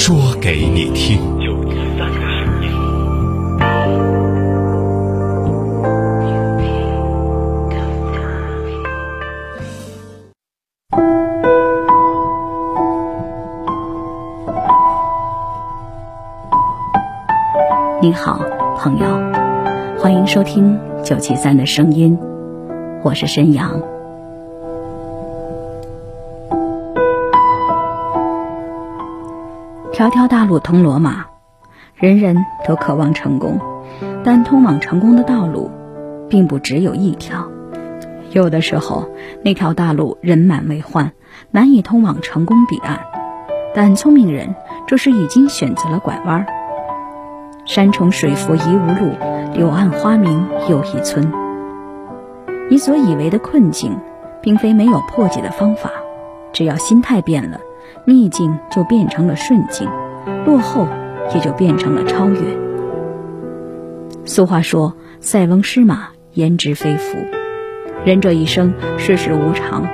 说给你听。你好，朋友，欢迎收听九七三的声音，我是申阳。条条大路通罗马，人人都渴望成功，但通往成功的道路，并不只有一条。有的时候，那条大路人满为患，难以通往成功彼岸，但聪明人这时已经选择了拐弯。山重水复疑无路，柳暗花明又一村。你所以为的困境，并非没有破解的方法，只要心态变了，逆境就变成了顺境，落后也就变成了超越。俗话说：“塞翁失马，焉知非福。”人这一生，世事无常，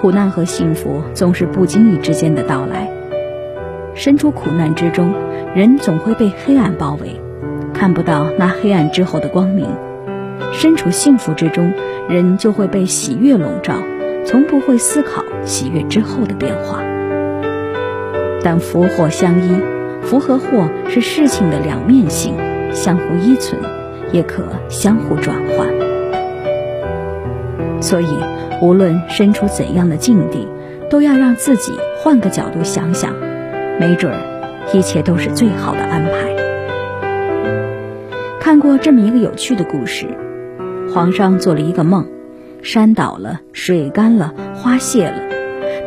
苦难和幸福总是不经意之间的到来。身处苦难之中，人总会被黑暗包围，看不到那黑暗之后的光明；身处幸福之中，人就会被喜悦笼罩，从不会思考喜悦之后的变化。但福祸相依，福和祸是事情的两面性，相互依存，也可相互转换。所以，无论身处怎样的境地，都要让自己换个角度想想，没准儿一切都是最好的安排。看过这么一个有趣的故事：皇上做了一个梦，山倒了，水干了，花谢了。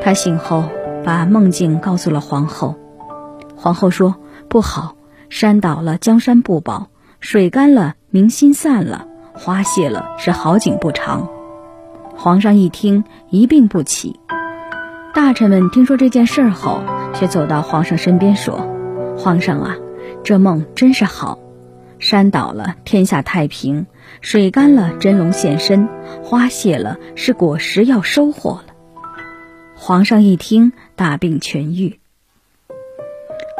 他醒后把梦境告诉了皇后。皇后说：“不好，山倒了，江山不保；水干了，民心散了；花谢了，是好景不长。”皇上一听，一病不起。大臣们听说这件事后，却走到皇上身边说：“皇上啊，这梦真是好。山倒了，天下太平；水干了，真龙现身；花谢了，是果实要收获了。”皇上一听，大病痊愈。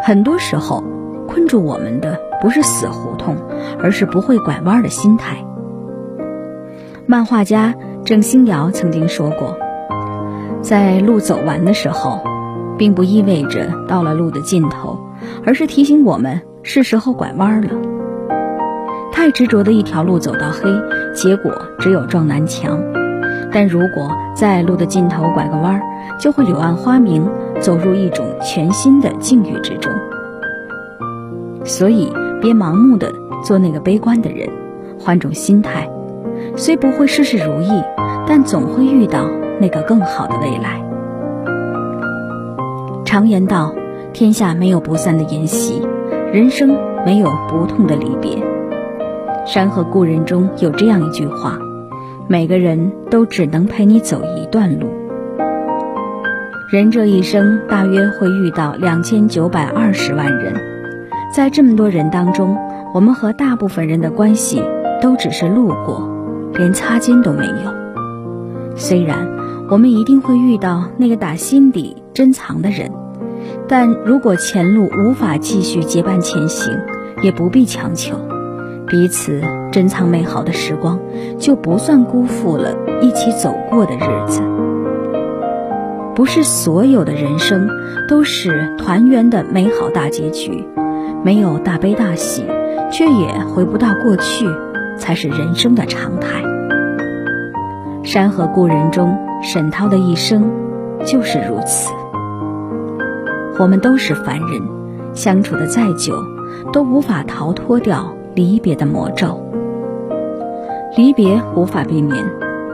很多时候，困住我们的不是死胡同，而是不会拐弯的心态。漫画家。郑兴尧曾经说过，在路走完的时候，并不意味着到了路的尽头，而是提醒我们是时候拐弯了。太执着的一条路走到黑，结果只有撞南墙；但如果在路的尽头拐个弯，就会柳暗花明，走入一种全新的境遇之中。所以，别盲目的做那个悲观的人，换种心态。虽不会事事如意，但总会遇到那个更好的未来。常言道：“天下没有不散的筵席，人生没有不痛的离别。”《山河故人》中有这样一句话：“每个人都只能陪你走一段路。”人这一生大约会遇到两千九百二十万人，在这么多人当中，我们和大部分人的关系都只是路过。连擦肩都没有。虽然我们一定会遇到那个打心底珍藏的人，但如果前路无法继续结伴前行，也不必强求。彼此珍藏美好的时光，就不算辜负了一起走过的日子。不是所有的人生都是团圆的美好大结局，没有大悲大喜，却也回不到过去。才是人生的常态。《山河故人》中，沈涛的一生就是如此。我们都是凡人，相处的再久，都无法逃脱掉离别的魔咒。离别无法避免，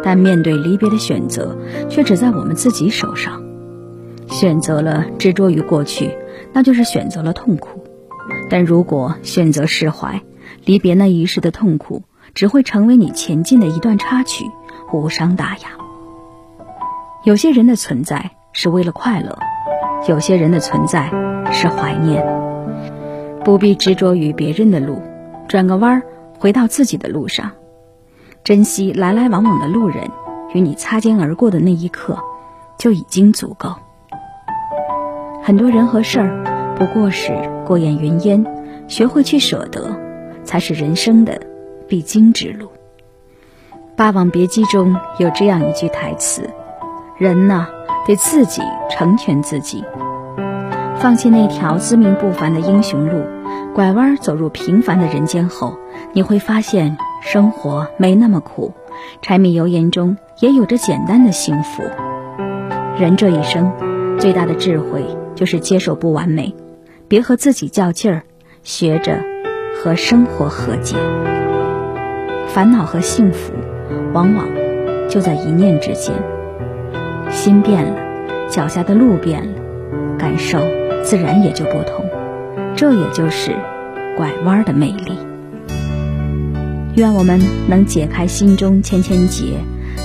但面对离别的选择，却只在我们自己手上。选择了执着于过去，那就是选择了痛苦；但如果选择释怀，离别那一世的痛苦，只会成为你前进的一段插曲，无伤大雅。有些人的存在是为了快乐，有些人的存在是怀念。不必执着于别人的路，转个弯儿回到自己的路上，珍惜来来往往的路人，与你擦肩而过的那一刻，就已经足够。很多人和事儿，不过是过眼云烟，学会去舍得，才是人生的必经之路。《霸王别姬》中有这样一句台词：“人呐，得自己成全自己。”放弃那条自命不凡的英雄路，拐弯走入平凡的人间后，你会发现生活没那么苦，柴米油盐中也有着简单的幸福。人这一生，最大的智慧就是接受不完美，别和自己较劲儿，学着和生活和解。烦恼和幸福，往往就在一念之间。心变了，脚下的路变了，感受。自然也就不同，这也就是拐弯的魅力。愿我们能解开心中千千结，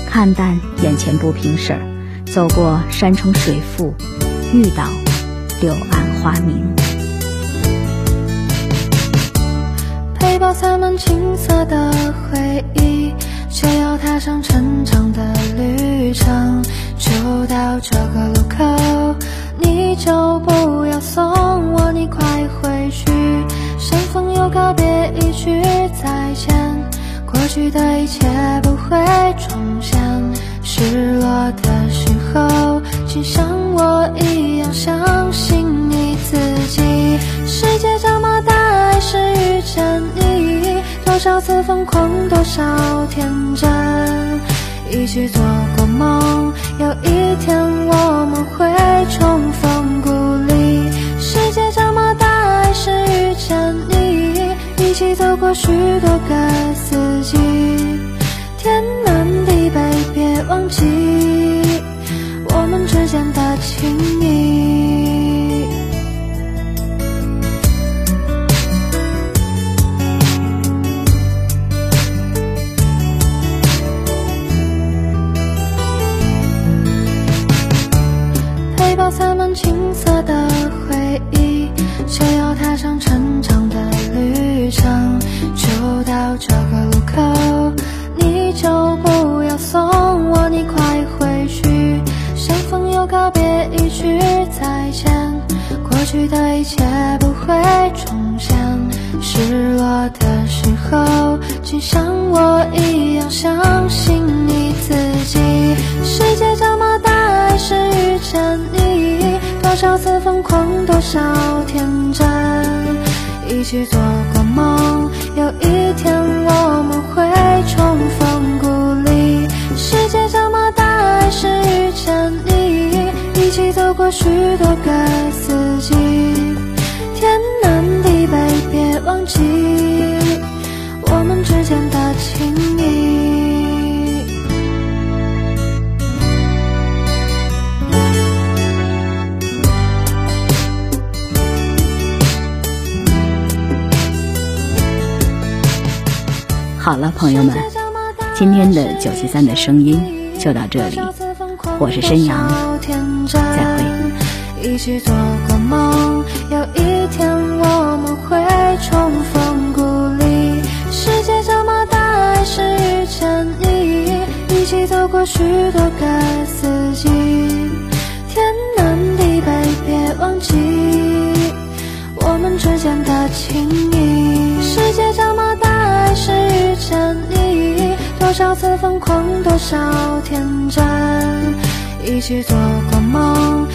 看淡眼前不平事，走过山重水复，遇到柳暗花明。背包塞满青涩的回忆，就要踏上成长的旅程，就到这个过去的一切不会重现。失落的时候，请像我一样相信你自己。世界这么大，还是遇见你。多少次疯狂，多少天真，一起做过梦。有一天我们会重逢故里，世界这么大，还是遇见你，一起走过许多个四季，天南地北，别忘记我们之间的情谊。告别一句再见，过去的一切不会重现，失落的时候，请像我一样相信你自己。世界这么大，还是遇见你，多少次疯狂，多少天真，一起做过梦，有一天我们会重逢故里。世界这么大，还是遇见你，起走过许多个四季。天南地北别忘记我们之间的情谊。好了，朋友们，今天的九七三的声音就到这里，我是申阳，再会。一起做过梦，有一天我们会。重逢故里，世界这么大，还是遇见你，一起走过许多个四季，天南地北，别忘记我们之间的情谊。世界这么大，还是遇见你，多少次疯狂，多少天真，一起做过梦